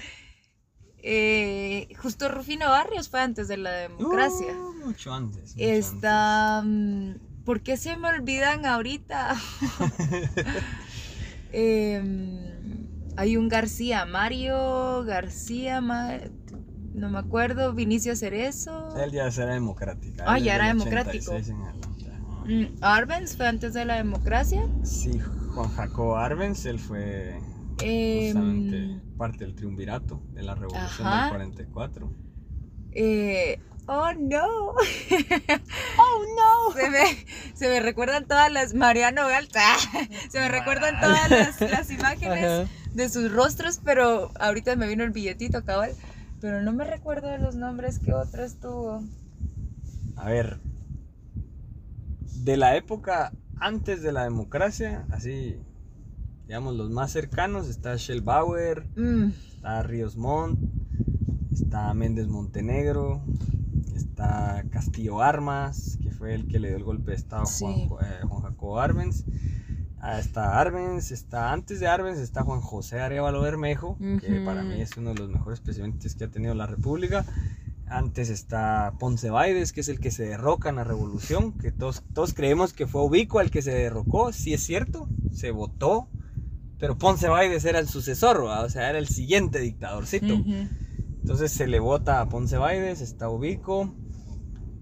Eh, justo Rufino Barrios fue antes de la democracia. Uh, mucho antes. mucho Está. mm, ¿Por qué se me olvidan ahorita? Em, hay un García, Mario García, Ma- no me acuerdo, Vinicio Cerezo. Él ya era democrática. Ah, ya era democrático. 86 en adelante, ajá. Mm, Arbenz fue antes de la democracia. Sí, Juan Jacobo Arbenz, él fue justamente parte del triunvirato de la revolución Ajá. del 44. eh, oh no. oh no. Se me, se me recuerdan todas las. Mariano Galta. Se me recuerdan todas las, las imágenes. Ajá. de sus rostros, pero ahorita me vino el billetito, cabal. Pero no me recuerdo de los nombres que otra estuvo. A ver, de la época antes de la democracia, así, digamos, los más cercanos, está Shell Bauer, Mm, está Ríos Montt, está Méndez Montenegro, está Castillo Armas, que fue el que le dio el golpe de estado a Juan, Sí. Eh, Juan Jacobo Arbenz. Ah, está Arbenz, está antes de Arbenz, está Juan José Arevalo Bermejo, que para mí es uno de los mejores presidentes que ha tenido la República. Antes está Ponce Baides, que es el que se derroca en la revolución, que todos, todos creemos que fue Ubico el que se derrocó, sí es cierto, se votó, pero Ponce Baides era el sucesor, ¿va? o sea, era el siguiente dictadorcito. Entonces se le vota a Ponce Baides, está Ubico.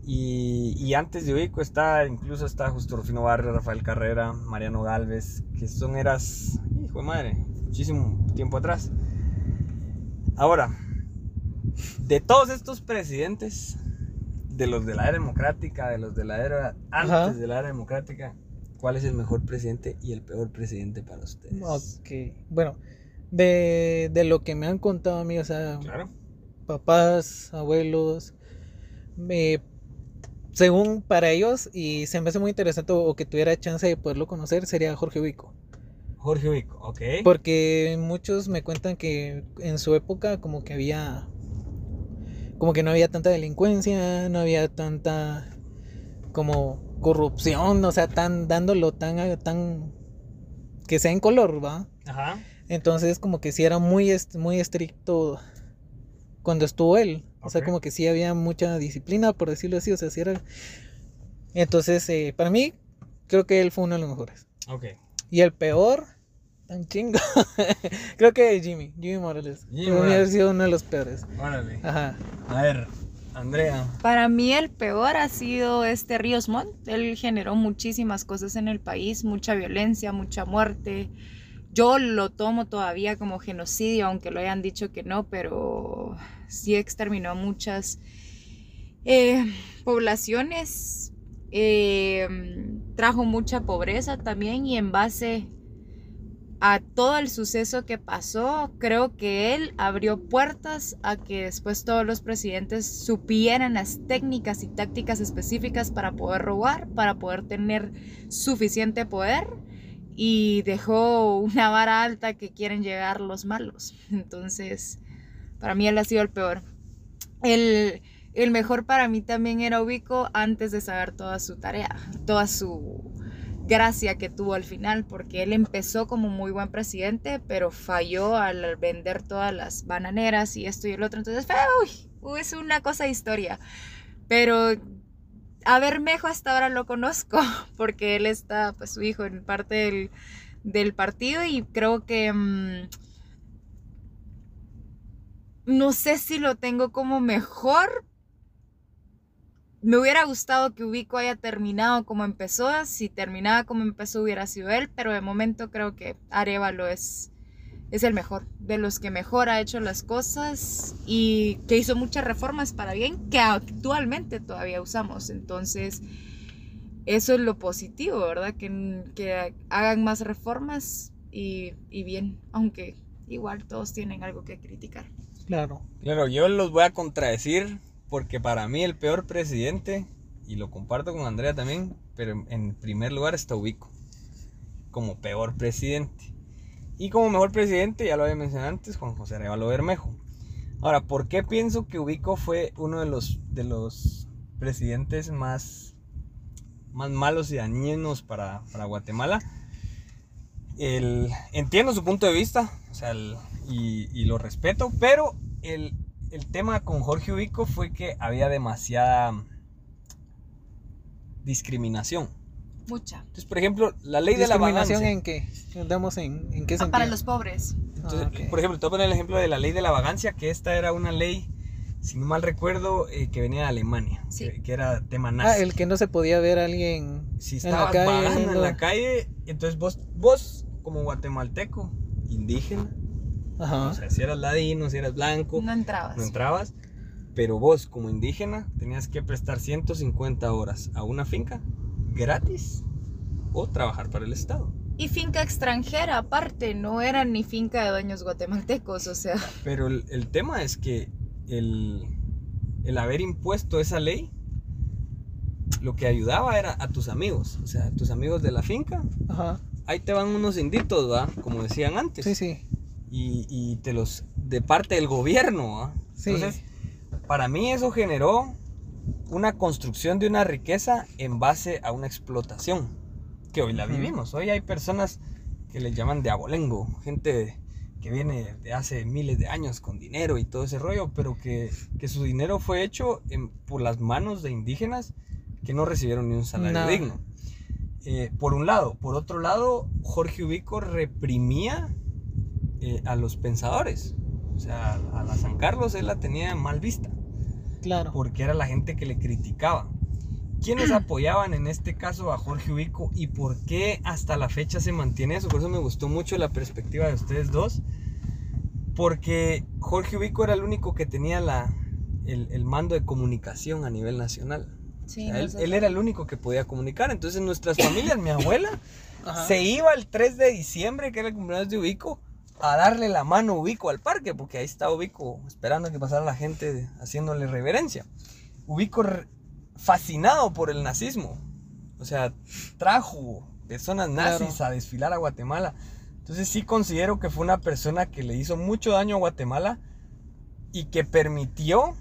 Y, y antes de Ubico está, incluso está Justo Rufino Barrio, Rafael Carrera, Mariano Galvez, que son eras, hijo de madre, muchísimo tiempo atrás. Ahora, de todos estos presidentes, de los de la era democrática, de los de la era antes Ajá. de la era democrática, ¿cuál es el mejor presidente y el peor presidente para ustedes? Ok. Bueno, de, de lo que me han contado a mí, o sea, Claro. papás, abuelos, me- según para ellos, y se me hace muy interesante o que tuviera chance de poderlo conocer, sería Jorge Ubico. Jorge Ubico, ok. Porque muchos me cuentan que en su época como que había, como que no había tanta delincuencia, no había tanta como corrupción, o sea, tan dándolo tan, tan, que sea en color, ¿va? Ajá. Entonces como que sí era muy, est- muy estricto cuando estuvo él. O sea, Ok. como que sí había mucha disciplina, por decirlo así. O sea, sí era... Entonces, eh, para mí, creo que él fue uno de los mejores. Ok. Y el peor, tan chingo. creo que Jimmy, Jimmy Morales. Jimmy Morales. sido uno de los peores. Órale. Ajá. A ver, Andrea. Para mí el peor ha sido este Ríos Montt. Él generó muchísimas cosas en el país, mucha violencia, mucha muerte. Yo lo tomo todavía como genocidio, aunque lo hayan dicho que no, pero sí exterminó muchas eh, poblaciones, eh, trajo mucha pobreza también y en base a todo el suceso que pasó, creo que él abrió puertas a que después todos los presidentes supieran las técnicas y tácticas específicas para poder robar, para poder tener suficiente poder y dejó una vara alta que quieren llegar los malos. Entonces, para mí él ha sido el peor. El, el mejor para mí también era Ubico antes de saber toda su tarea, toda su gracia que tuvo al final, porque él empezó como muy buen presidente, pero falló al vender todas las bananeras y esto y el otro. Entonces, fue, uy, es una cosa de historia. Pero a Bermejo hasta ahora lo conozco, porque él está, pues su hijo, en parte del, del partido y creo que... mm, no sé si lo tengo como mejor. Me hubiera gustado que Ubico haya terminado como empezó. Si terminaba como empezó hubiera sido él, pero de momento creo que Arevalo es, es el mejor. De los que mejor ha hecho las cosas y que hizo muchas reformas para bien que actualmente todavía usamos. Entonces, eso es lo positivo, ¿verdad? Que, que hagan más reformas y, y bien, aunque igual todos tienen algo que criticar. Claro. Claro, yo los voy a contradecir porque para mí el peor presidente, y lo comparto con Andrea también, pero en- en primer lugar está Ubico, como peor presidente. Y como mejor presidente, ya lo había mencionado antes, Juan José Arevalo Bermejo. Ahora, ¿por qué pienso que Ubico fue uno de los, de los presidentes más, más malos y dañinos para, para Guatemala? el, entiendo su punto de vista, o sea, y, y lo respeto, pero el, el tema con Jorge Ubico fue que había demasiada discriminación. Mucha. Entonces, por ejemplo, la ley de la ¿Discriminación vagancia. en qué? Damos en, en qué Ah, sentido? para los pobres. Entonces, Ah. Por ejemplo, te voy a poner el ejemplo de la ley de la vagancia, que esta era una ley, si no mal recuerdo, eh, que venía de Alemania, Sí. que, que era tema nazi. Ah, el que no se podía ver a alguien si en la estabas calle. vagando en la calle, entonces vos, vos como guatemalteco, indígena, Ajá. o sea, si eras ladino, si eras blanco, No entrabas. no entrabas, pero vos como indígena tenías que prestar 150 horas a una finca gratis o trabajar para el Estado. Y finca extranjera, aparte, no era ni finca de dueños guatemaltecos, o sea. Pero el, el tema es que el, el haber impuesto esa ley, lo que ayudaba era a tus amigos, o sea, a tus amigos de la finca. Ajá. Ahí te van unos inditos, ¿va? Como decían antes. Sí, sí. Y, y te los de parte del gobierno, ¿va? Sí. Entonces, para mí eso generó una construcción de una riqueza en base a una explotación, que hoy la vivimos. Hoy hay personas que les llaman de abolengo, gente que viene de hace miles de años con dinero y todo ese rollo, pero que, que su dinero fue hecho en- por las manos de indígenas que no recibieron ni un salario digno. Eh, por un lado. Por otro lado, Jorge Ubico reprimía eh, a los pensadores. O sea, a la San Carlos él la tenía mal vista, Claro. porque era la gente que le criticaba. ¿Quiénes apoyaban en este caso a Jorge Ubico y por qué hasta la fecha se mantiene eso? Por eso me gustó mucho la perspectiva de ustedes dos, porque Jorge Ubico era el único que tenía la, el, el mando de comunicación a nivel nacional. Sí, O sea, él, él era el único que podía comunicar. Entonces, nuestras familias, mi abuela, Ajá. se iba el 3 de diciembre, que era el cumpleaños de Ubico, a darle la mano a Ubico al parque, porque ahí estaba Ubico esperando que pasara la gente haciéndole reverencia. Ubico fascinado por el nazismo. O sea, trajo personas nazis Claro. a desfilar a Guatemala. Entonces sí considero que fue una persona que le hizo mucho daño a Guatemala y que permitió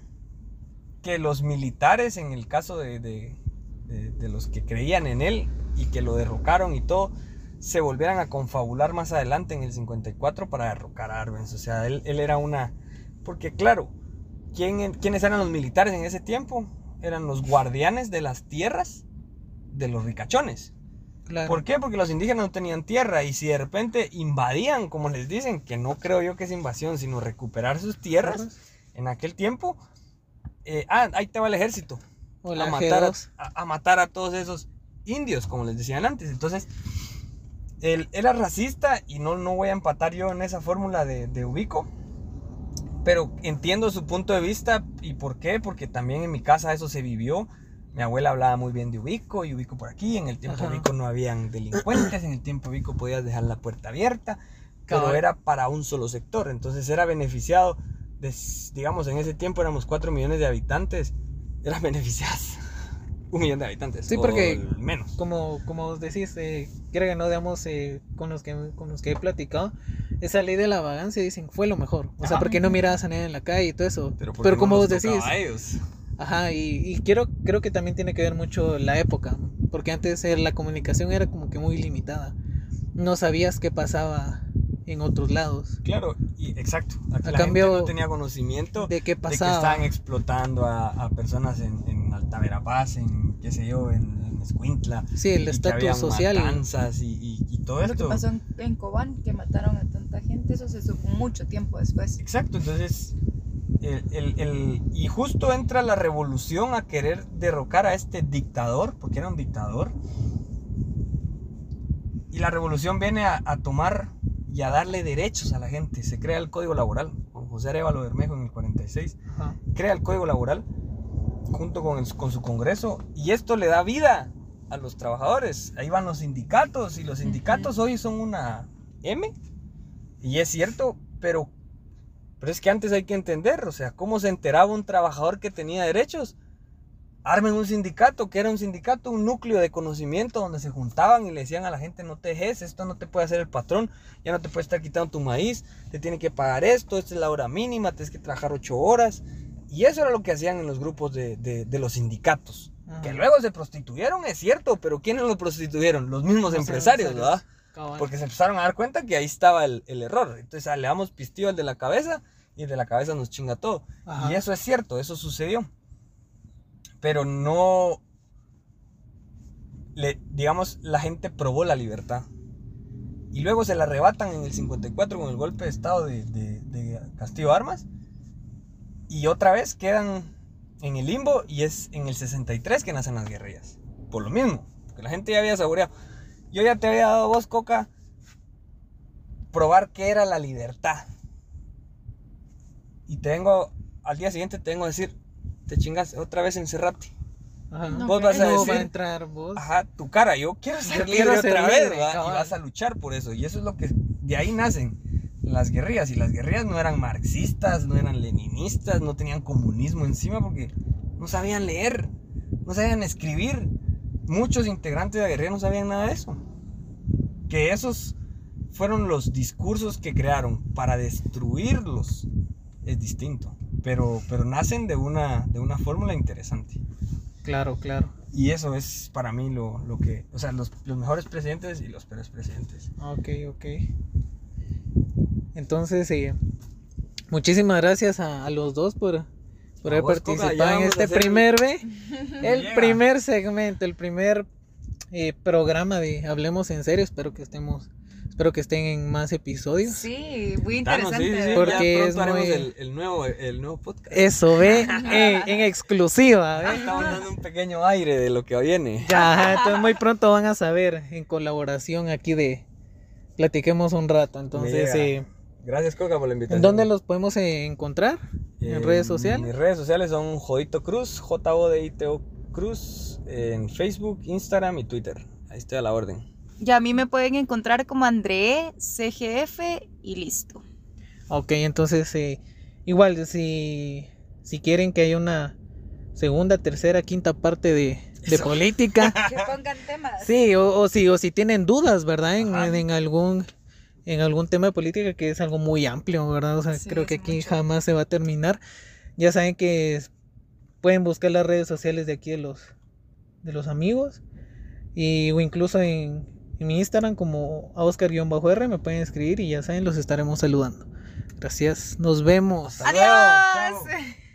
que los militares, en el caso de, de- de- de los que creían en él y que lo derrocaron y todo, se volvieran a confabular más adelante en el 54 para derrocar a Arbenz. O sea, él, él era una... Porque claro, ¿quién, ¿quiénes eran los militares en ese tiempo? Eran los guardianes de las tierras de los ricachones. Claro. ¿Por qué? Porque los indígenas no tenían tierra y si de repente invadían, como les dicen, que no creo yo que es invasión, sino recuperar sus tierras en aquel tiempo, eh, ah, ahí te va el ejército O a matar a, G2. a- a matar a todos esos indios, como les decían antes. Entonces, él era racista y no, no voy a empatar yo en esa fórmula de, de Ubico, pero entiendo su punto de vista y por qué, porque también en mi casa eso se vivió. Mi abuela hablaba muy bien de Ubico y Ubico por aquí. En el tiempo Ajá. Ubico no habían delincuentes, en el tiempo Ubico podías dejar la puerta abierta, pero era para un solo sector. Entonces era beneficiado, de, digamos, en ese tiempo éramos 4 millones de habitantes, eran beneficiados un millón de habitantes. Sí, o porque menos. Como, como vos decís, eh, creo que no, digamos, eh, con, los que, con los que he platicado, esa ley de la vagancia dicen fue lo mejor. O sea, porque no mirabas a nadie en la calle y todo eso. Pero, Pero, ¿por qué no como vos decís, a ellos? ajá, y, y quiero, creo que también tiene que ver mucho la época, porque antes eh, la comunicación era como que muy limitada. No sabías qué pasaba en otros lados, Claro, y exacto. La, la cambio, gente no tenía conocimiento de qué de que pasaba. estaban explotando a, a personas en, en Alta Verapaz, en qué sé yo, en, en Escuintla. Sí, el que estatus social. matanzas y, y- y todo Lo que esto. pasó en, en Cobán, que mataron a tanta gente, eso se supo mucho tiempo después. Exacto, entonces, el, el- el- y justo entra la revolución a querer derrocar a este dictador, porque era un dictador, y la revolución viene a, a tomar y a darle derechos a la gente. Se crea el Código Laboral, con José Arevalo Bermejo en el 46, Ajá. crea el Código Laboral junto con, el- con su Congreso, y esto le da vida a los trabajadores. Ahí van los sindicatos, y los sindicatos hoy son una M, y es cierto, pero, pero es que antes hay que entender, o sea, cómo se enteraba un trabajador que tenía derechos. Armen un sindicato, que era un sindicato, un núcleo de conocimiento donde se juntaban y le decían a la gente, no te dejes, esto no te puede hacer el patrón, ya no te puede estar quitando tu maíz, te tiene que pagar esto, esta es la hora mínima, tienes que trabajar ocho horas. Y eso era lo que hacían en los grupos de, de- de los sindicatos. Ajá. Que luego se prostituyeron, es cierto, pero ¿quiénes los prostituyeron? Los mismos Los empresarios, empresarios. ¿verdad? Porque se empezaron a dar cuenta que ahí estaba el, el error. Entonces ah, le damos pistillo al de la cabeza y el de la cabeza nos chinga todo. Ajá. Y eso es cierto, eso sucedió. Pero no, le, digamos, la gente probó la libertad. Y luego se la arrebatan en el 54 con el golpe de Estado de, de- Castillo Armas. Y otra vez quedan en el limbo y es en el 63 que nacen las guerrillas. Por lo mismo, porque la gente ya había saboreado. Yo ya te había dado vos, Coca, probar qué era la libertad. Y te vengo, al día siguiente te vengo a decir, te chingas otra vez encerrate. Ajá. No, Vos vas a No decir, va a entrar vos. ajá, tu cara, yo quiero ser Yo libre quiero ser otra vez, y vas a luchar por eso. Y eso es lo que, de ahí nacen las guerrillas. Y las guerrillas no eran marxistas, no eran leninistas, no tenían comunismo encima porque no sabían leer, no sabían escribir. Muchos integrantes de la guerrilla no sabían nada de eso. Que esos fueron los discursos que crearon para destruirlos es distinto. Pero, pero nacen de una, de una fórmula interesante. Claro, claro. Y eso es para mí lo, lo que, o sea, los, los mejores presidentes y los peores presidentes. Ok, ok. Entonces, eh, muchísimas gracias a, a los dos por, por haber participado en este primer B, el primer segmento, el primer eh, programa de Hablemos en Serio. Espero que estemos, espero que estén en más episodios. Sí, muy Danos, interesante. sí, sí, sí, Porque ya es pronto haremos muy- el, el nuevo, el nuevo podcast. Eso, ve, eh, en exclusiva, ¿ve? Estamos dando un pequeño aire de lo que viene. Ya, ajá, entonces muy pronto van a saber en colaboración aquí de Platiquemos un rato. Entonces, eh, Gracias, Coca, por la invitación. ¿en dónde los podemos encontrar? ¿En redes sociales? Mis redes sociales son Jodito Cruz, J-O-D-I-T-O Cruz, en Facebook, Instagram y Twitter. Ahí estoy a la orden. Y a mí me pueden encontrar como André CGF y listo. Ok, entonces eh, igual si, si quieren que haya una segunda, tercera, quinta parte de, política, Que pongan temas. sí, o, o si, o si tienen dudas, ¿verdad? En, algún en algún tema de política que es algo muy amplio, ¿verdad? O sea, Sí, creo que aquí mucho. jamás se va a terminar. Ya saben que pueden buscar las redes sociales de aquí de los de los amigos y o incluso en, en mi Instagram como a Oscar-R me pueden escribir y ya saben, los estaremos saludando. Gracias, nos vemos. Hasta luego. Chao. Adiós.